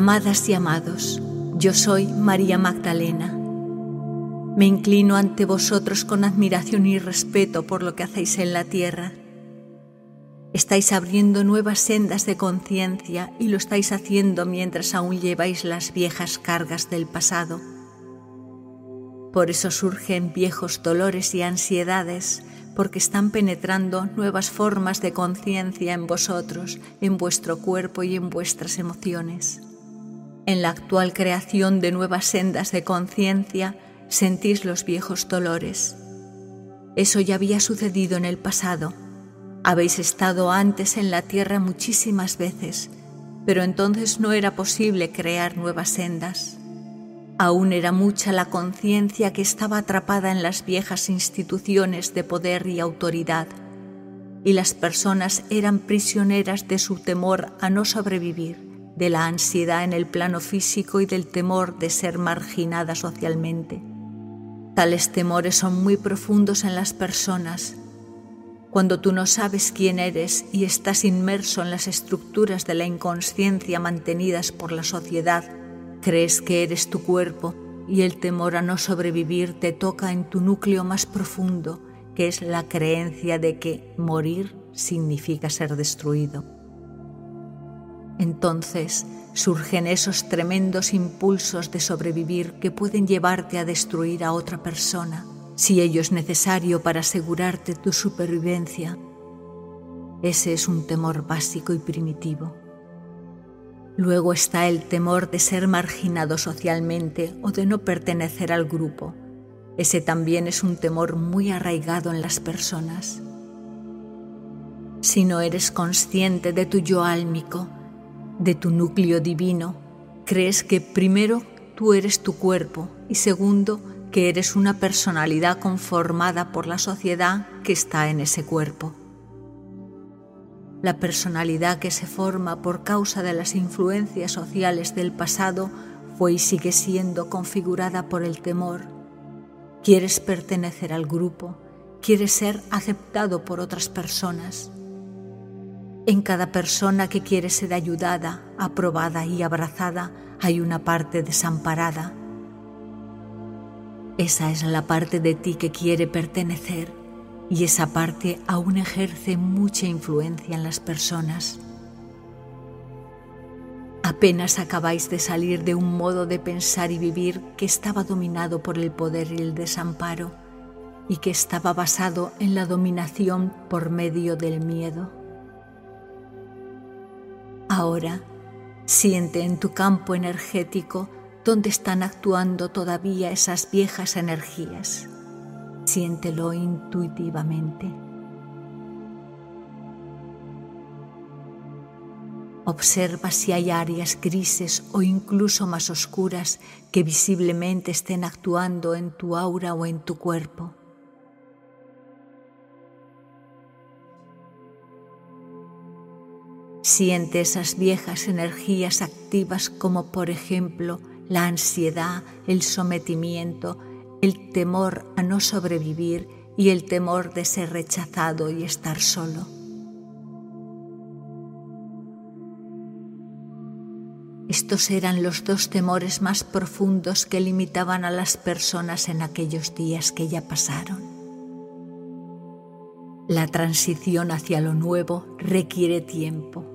Amadas y amados, yo soy María Magdalena. Me inclino ante vosotros con admiración y respeto por lo que hacéis en la tierra. Estáis abriendo nuevas sendas de conciencia y lo estáis haciendo mientras aún lleváis las viejas cargas del pasado. Por eso surgen viejos dolores y ansiedades, porque están penetrando nuevas formas de conciencia en vosotros, en vuestro cuerpo y en vuestras emociones. En la actual creación de nuevas sendas de conciencia sentís los viejos dolores. Eso ya había sucedido en el pasado. Habéis estado antes en la tierra muchísimas veces, pero entonces no era posible crear nuevas sendas. Aún era mucha la conciencia que estaba atrapada en las viejas instituciones de poder y autoridad, y las personas eran prisioneras de su temor a no sobrevivir de la ansiedad en el plano físico y del temor de ser marginada socialmente. Tales temores son muy profundos en las personas. Cuando tú no sabes quién eres y estás inmerso en las estructuras de la inconsciencia mantenidas por la sociedad, crees que eres tu cuerpo y el temor a no sobrevivir te toca en tu núcleo más profundo, que es la creencia de que morir significa ser destruido. Entonces surgen esos tremendos impulsos de sobrevivir que pueden llevarte a destruir a otra persona, si ello es necesario para asegurarte tu supervivencia. Ese es un temor básico y primitivo. Luego está el temor de ser marginado socialmente o de no pertenecer al grupo. Ese también es un temor muy arraigado en las personas. Si no eres consciente de tu yo álmico, de tu núcleo divino, crees que primero tú eres tu cuerpo y segundo que eres una personalidad conformada por la sociedad que está en ese cuerpo. La personalidad que se forma por causa de las influencias sociales del pasado fue y sigue siendo configurada por el temor. Quieres pertenecer al grupo, quieres ser aceptado por otras personas. En cada persona que quiere ser ayudada, aprobada y abrazada hay una parte desamparada. Esa es la parte de ti que quiere pertenecer y esa parte aún ejerce mucha influencia en las personas. Apenas acabáis de salir de un modo de pensar y vivir que estaba dominado por el poder y el desamparo y que estaba basado en la dominación por medio del miedo. Ahora, siente en tu campo energético dónde están actuando todavía esas viejas energías. Siéntelo intuitivamente. Observa si hay áreas grises o incluso más oscuras que visiblemente estén actuando en tu aura o en tu cuerpo. Siente esas viejas energías activas como por ejemplo la ansiedad, el sometimiento, el temor a no sobrevivir y el temor de ser rechazado y estar solo. Estos eran los dos temores más profundos que limitaban a las personas en aquellos días que ya pasaron. La transición hacia lo nuevo requiere tiempo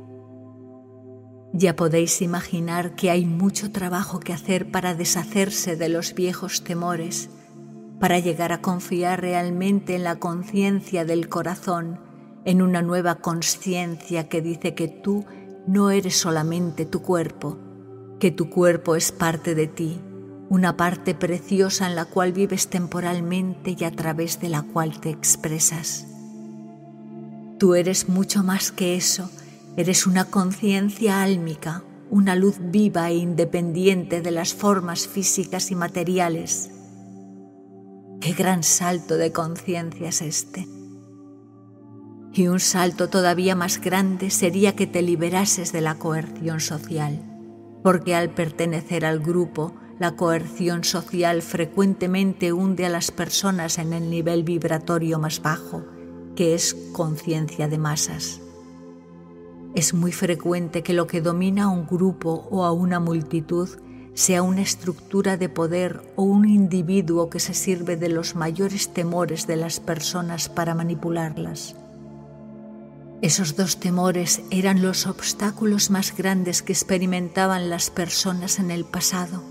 ya podéis imaginar que hay mucho trabajo que hacer para deshacerse de los viejos temores, para llegar a confiar realmente en la conciencia del corazón, en una nueva conciencia que dice que tú no eres solamente tu cuerpo, que tu cuerpo es parte de ti, una parte preciosa en la cual vives temporalmente y a través de la cual te expresas. Tú eres mucho más que eso, eres una conciencia álmica, una luz viva e independiente de las formas físicas y materiales. Qué gran salto de conciencia es este. Y un salto todavía más grande sería que te liberases de la coerción social, porque al pertenecer al grupo, la coerción social frecuentemente hunde a las personas en el nivel vibratorio más bajo, que es conciencia de masas. Es muy frecuente que lo que domina a un grupo o a una multitud sea una estructura de poder o un individuo que se sirve de los mayores temores de las personas para manipularlas. Esos dos temores eran los obstáculos más grandes que experimentaban las personas en el pasado.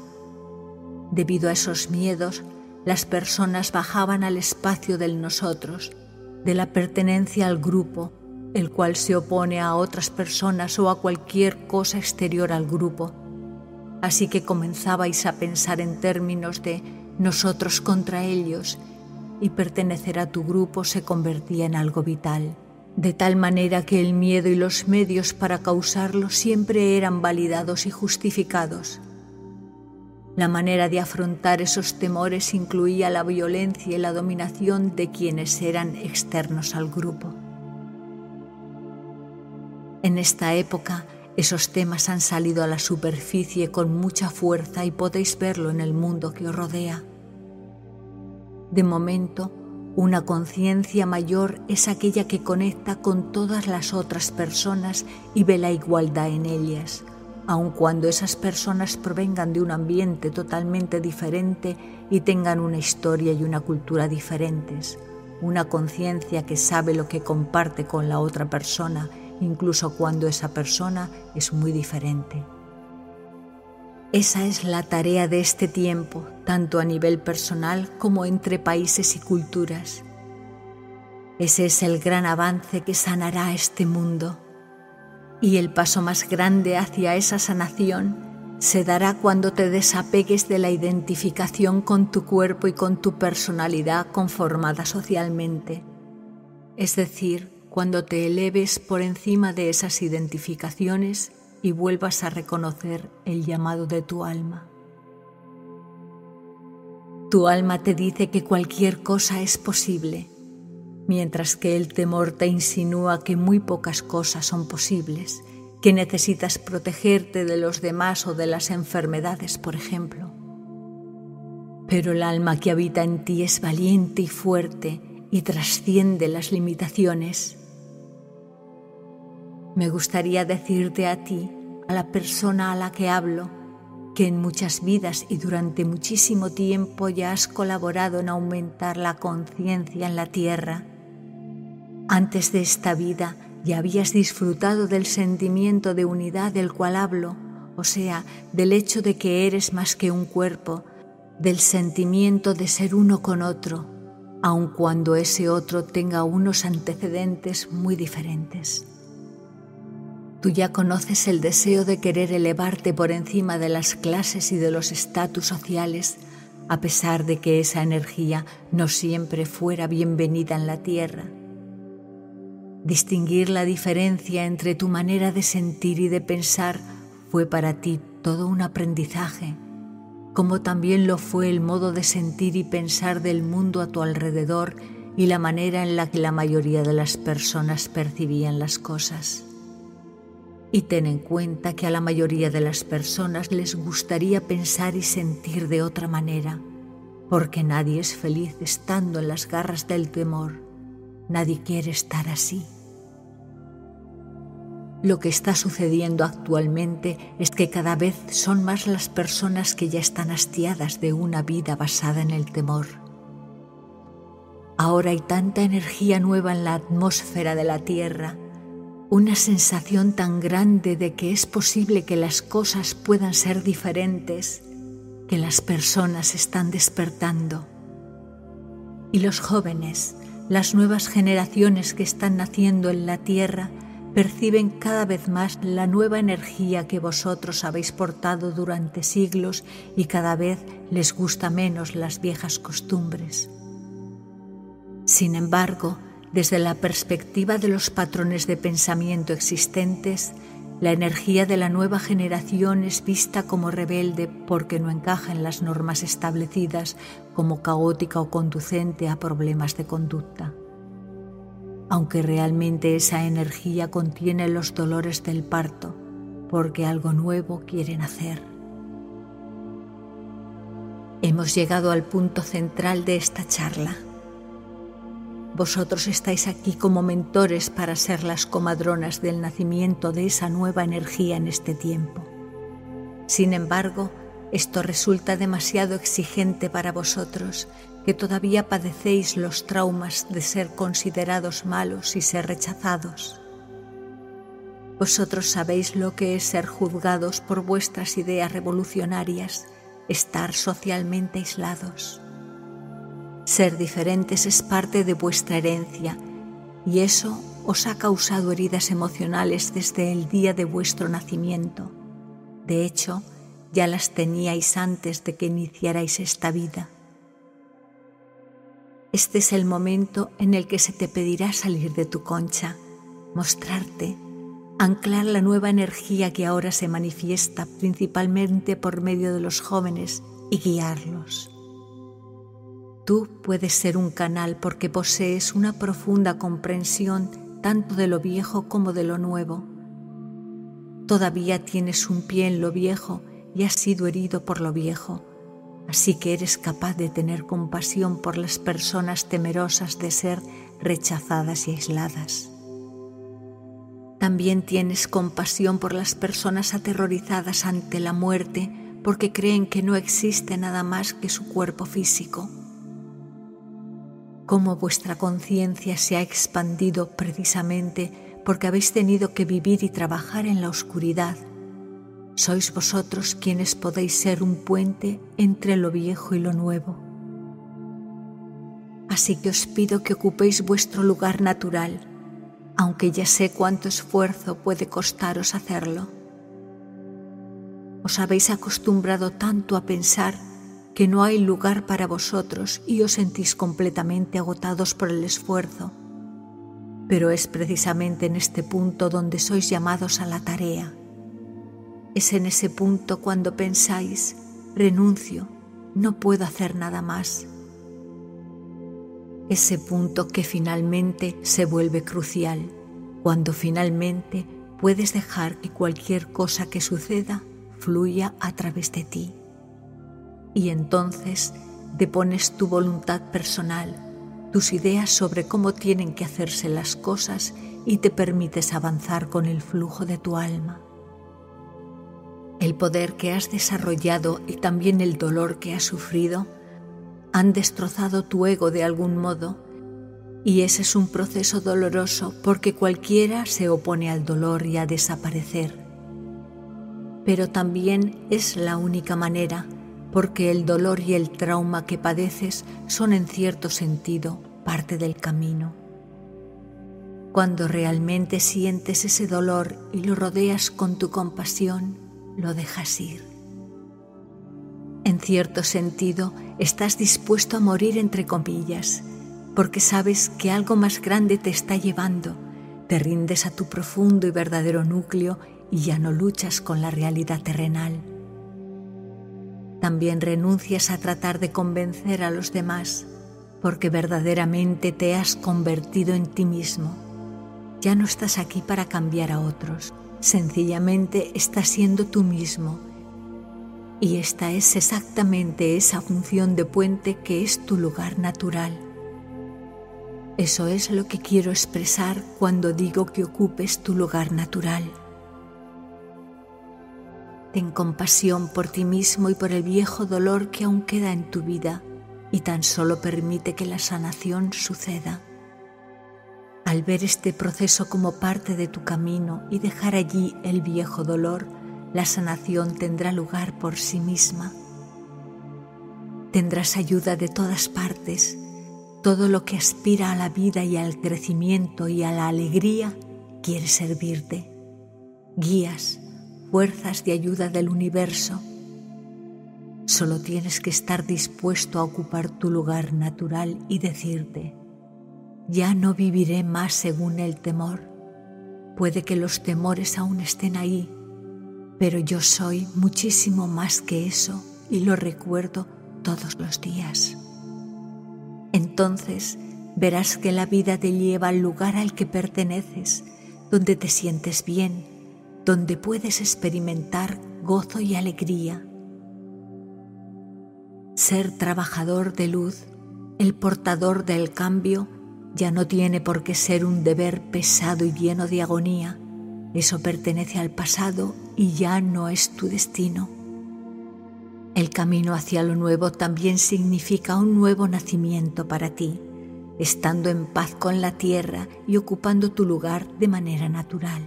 Debido a esos miedos, las personas bajaban al espacio del nosotros, de la pertenencia al grupo, el cual se opone a otras personas o a cualquier cosa exterior al grupo. Así que comenzabais a pensar en términos de nosotros contra ellos y pertenecer a tu grupo se convertía en algo vital de tal manera que el miedo y los medios para causarlo siempre eran validados y justificados. La manera de afrontar esos temores incluía la violencia y la dominación de quienes eran externos al grupo. En esta época, esos temas han salido a la superficie con mucha fuerza y podéis verlo en el mundo que os rodea. De momento, una conciencia mayor es aquella que conecta con todas las otras personas y ve la igualdad en ellas, aun cuando esas personas provengan de un ambiente totalmente diferente y tengan una historia y una cultura diferentes. Una conciencia que sabe lo que comparte con la otra persona, incluso cuando esa persona es muy diferente. Esa es la tarea de este tiempo, tanto a nivel personal como entre países y culturas. Ese es el gran avance que sanará este mundo. Y el paso más grande hacia esa sanación se dará cuando te desapegues de la identificación con tu cuerpo y con tu personalidad conformada socialmente. Es decir, cuando te eleves por encima de esas identificaciones y vuelvas a reconocer el llamado de tu alma. Tu alma te dice que cualquier cosa es posible, mientras que el temor te insinúa que muy pocas cosas son posibles, que necesitas protegerte de los demás o de las enfermedades, por ejemplo. Pero el alma que habita en ti es valiente y fuerte y trasciende las limitaciones me gustaría decirte a ti, a la persona a la que hablo, que en muchas vidas y durante muchísimo tiempo ya has colaborado en aumentar la conciencia en la tierra. Antes de esta vida ya habías disfrutado del sentimiento de unidad del cual hablo, o sea, del hecho de que eres más que un cuerpo, del sentimiento de ser uno con otro, aun cuando ese otro tenga unos antecedentes muy diferentes. Tú ya conoces el deseo de querer elevarte por encima de las clases y de los estatus sociales, a pesar de que esa energía no siempre fuera bienvenida en la tierra. Distinguir la diferencia entre tu manera de sentir y de pensar fue para ti todo un aprendizaje, como también lo fue el modo de sentir y pensar del mundo a tu alrededor y la manera en la que la mayoría de las personas percibían las cosas. Y ten en cuenta que a la mayoría de las personas les gustaría pensar y sentir de otra manera, porque nadie es feliz estando en las garras del temor. Nadie quiere estar así. Lo que está sucediendo actualmente es que cada vez son más las personas que ya están hastiadas de una vida basada en el temor. Ahora hay tanta energía nueva en la atmósfera de la Tierra una sensación tan grande de que es posible que las cosas puedan ser diferentes, que las personas están despertando. Y los jóvenes, las nuevas generaciones que están naciendo en la tierra, perciben cada vez más la nueva energía que vosotros habéis portado durante siglos y cada vez les gusta menos las viejas costumbres. Sin embargo, desde la perspectiva de los patrones de pensamiento existentes, la energía de la nueva generación es vista como rebelde porque no encaja en las normas establecidas, como caótica o conducente a problemas de conducta aunque realmente esa energía contiene los dolores del parto, porque algo nuevo quieren hacer. Hemos llegado al punto central de esta charla. Vosotros estáis aquí como mentores para ser las comadronas del nacimiento de esa nueva energía en este tiempo. Sin embargo, esto resulta demasiado exigente para vosotros que todavía padecéis los traumas de ser considerados malos y ser rechazados. Vosotros sabéis lo que es ser juzgados por vuestras ideas revolucionarias, estar socialmente aislados. Ser diferentes es parte de vuestra herencia y eso os ha causado heridas emocionales desde el día de vuestro nacimiento. De hecho, ya las teníais antes de que iniciarais esta vida. Este es el momento en el que se te pedirá salir de tu concha, mostrarte, anclar la nueva energía que ahora se manifiesta principalmente por medio de los jóvenes y guiarlos. Tú puedes ser un canal porque posees una profunda comprensión tanto de lo viejo como de lo nuevo. Todavía tienes un pie en lo viejo y has sido herido por lo viejo Así que eres capaz de tener compasión por las personas temerosas de ser rechazadas y aisladas. También tienes compasión por las personas aterrorizadas ante la muerte porque creen que no existe nada más que su cuerpo físico. Cómo vuestra conciencia se ha expandido precisamente porque habéis tenido que vivir y trabajar en la oscuridad sois vosotros quienes podéis ser un puente entre lo viejo y lo nuevo. Así que os pido que ocupéis vuestro lugar natural, aunque ya sé cuánto esfuerzo puede costaros hacerlo. Os habéis acostumbrado tanto a pensar que no hay lugar para vosotros y os sentís completamente agotados por el esfuerzo. Pero es precisamente en este punto donde sois llamados a la tarea es en ese punto cuando pensáis, renuncio, no puedo hacer nada más. Ese punto que finalmente se vuelve crucial, cuando finalmente puedes dejar que cualquier cosa que suceda fluya a través de ti. Y entonces depones tu voluntad personal, tus ideas sobre cómo tienen que hacerse las cosas y te permites avanzar con el flujo de tu alma. El poder que has desarrollado y también el dolor que has sufrido han destrozado tu ego de algún modo y ese es un proceso doloroso porque cualquiera se opone al dolor y a desaparecer. Pero también es la única manera porque el dolor y el trauma que padeces son en cierto sentido parte del camino. Cuando realmente sientes ese dolor y lo rodeas con tu compasión, lo dejas ir. En cierto sentido, estás dispuesto a morir entre comillas, porque sabes que algo más grande te está llevando, te rindes a tu profundo y verdadero núcleo y ya no luchas con la realidad terrenal. También renuncias a tratar de convencer a los demás, porque verdaderamente te has convertido en ti mismo. Ya no estás aquí para cambiar a otros, Sencillamente estás siendo tú mismo. Y esta es exactamente esa función de puente que es tu lugar natural. Eso es lo que quiero expresar cuando digo que ocupes tu lugar natural. Ten compasión por ti mismo y por el viejo dolor que aún queda en tu vida y tan solo permite que la sanación suceda. Al ver este proceso como parte de tu camino y dejar allí el viejo dolor, la sanación tendrá lugar por sí misma. Tendrás ayuda de todas partes. Todo lo que aspira a la vida y al crecimiento y a la alegría quiere servirte. Guías, fuerzas de ayuda del universo. Solo tienes que estar dispuesto a ocupar tu lugar natural y decirte, ya no viviré más según el temor. Puede que los temores aún estén ahí, pero yo soy muchísimo más que eso y lo recuerdo todos los días. Entonces verás que la vida te lleva al lugar al que perteneces, donde te sientes bien, donde puedes experimentar gozo y alegría. Ser trabajador de luz, el portador del cambio, ya no tiene por qué ser un deber pesado y lleno de agonía. Eso pertenece al pasado y ya no es tu destino. El camino hacia lo nuevo también significa un nuevo nacimiento para ti, estando en paz con la tierra y ocupando tu lugar de manera natural.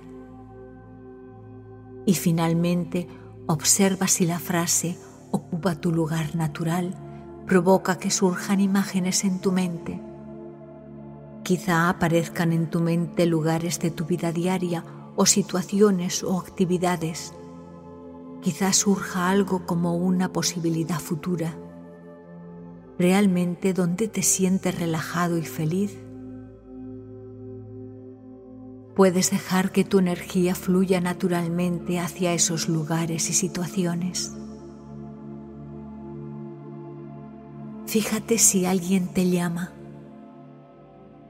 Y finalmente, observa si la frase ocupa tu lugar natural provoca que surjan imágenes en tu mente. Quizá aparezcan en tu mente lugares de tu vida diaria o situaciones o actividades quizás surja algo como una posibilidad futura. ¿Realmente donde te sientes relajado y feliz? Puedes dejar que tu energía fluya naturalmente hacia esos lugares y situaciones. Fíjate si alguien te llama.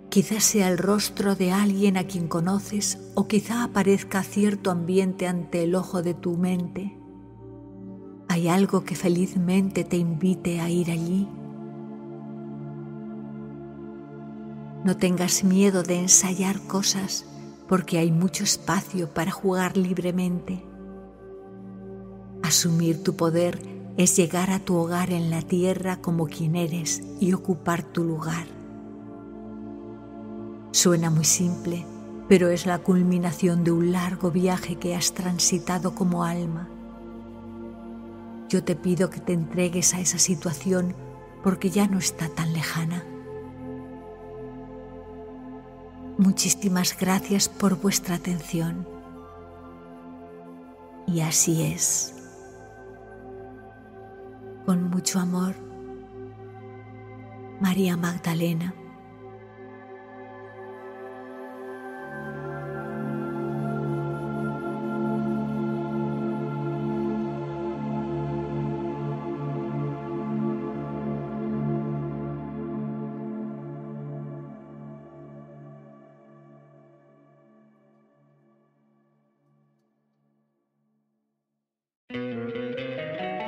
Quizás sea el rostro de alguien a quien conoces o quizá aparezca cierto ambiente ante el ojo de tu mente ¿Hay algo que felizmente te invite a ir allí? No tengas miedo de ensayar cosas porque hay mucho espacio para jugar libremente. Asumir tu poder es llegar a tu hogar en la tierra como quien eres y ocupar tu lugar. Suena muy simple, pero es la culminación de un largo viaje que has transitado como alma yo te pido que te entregues a esa situación porque ya no está tan lejana. Muchísimas gracias por vuestra atención. Y así es. Con mucho amor, María Magdalena.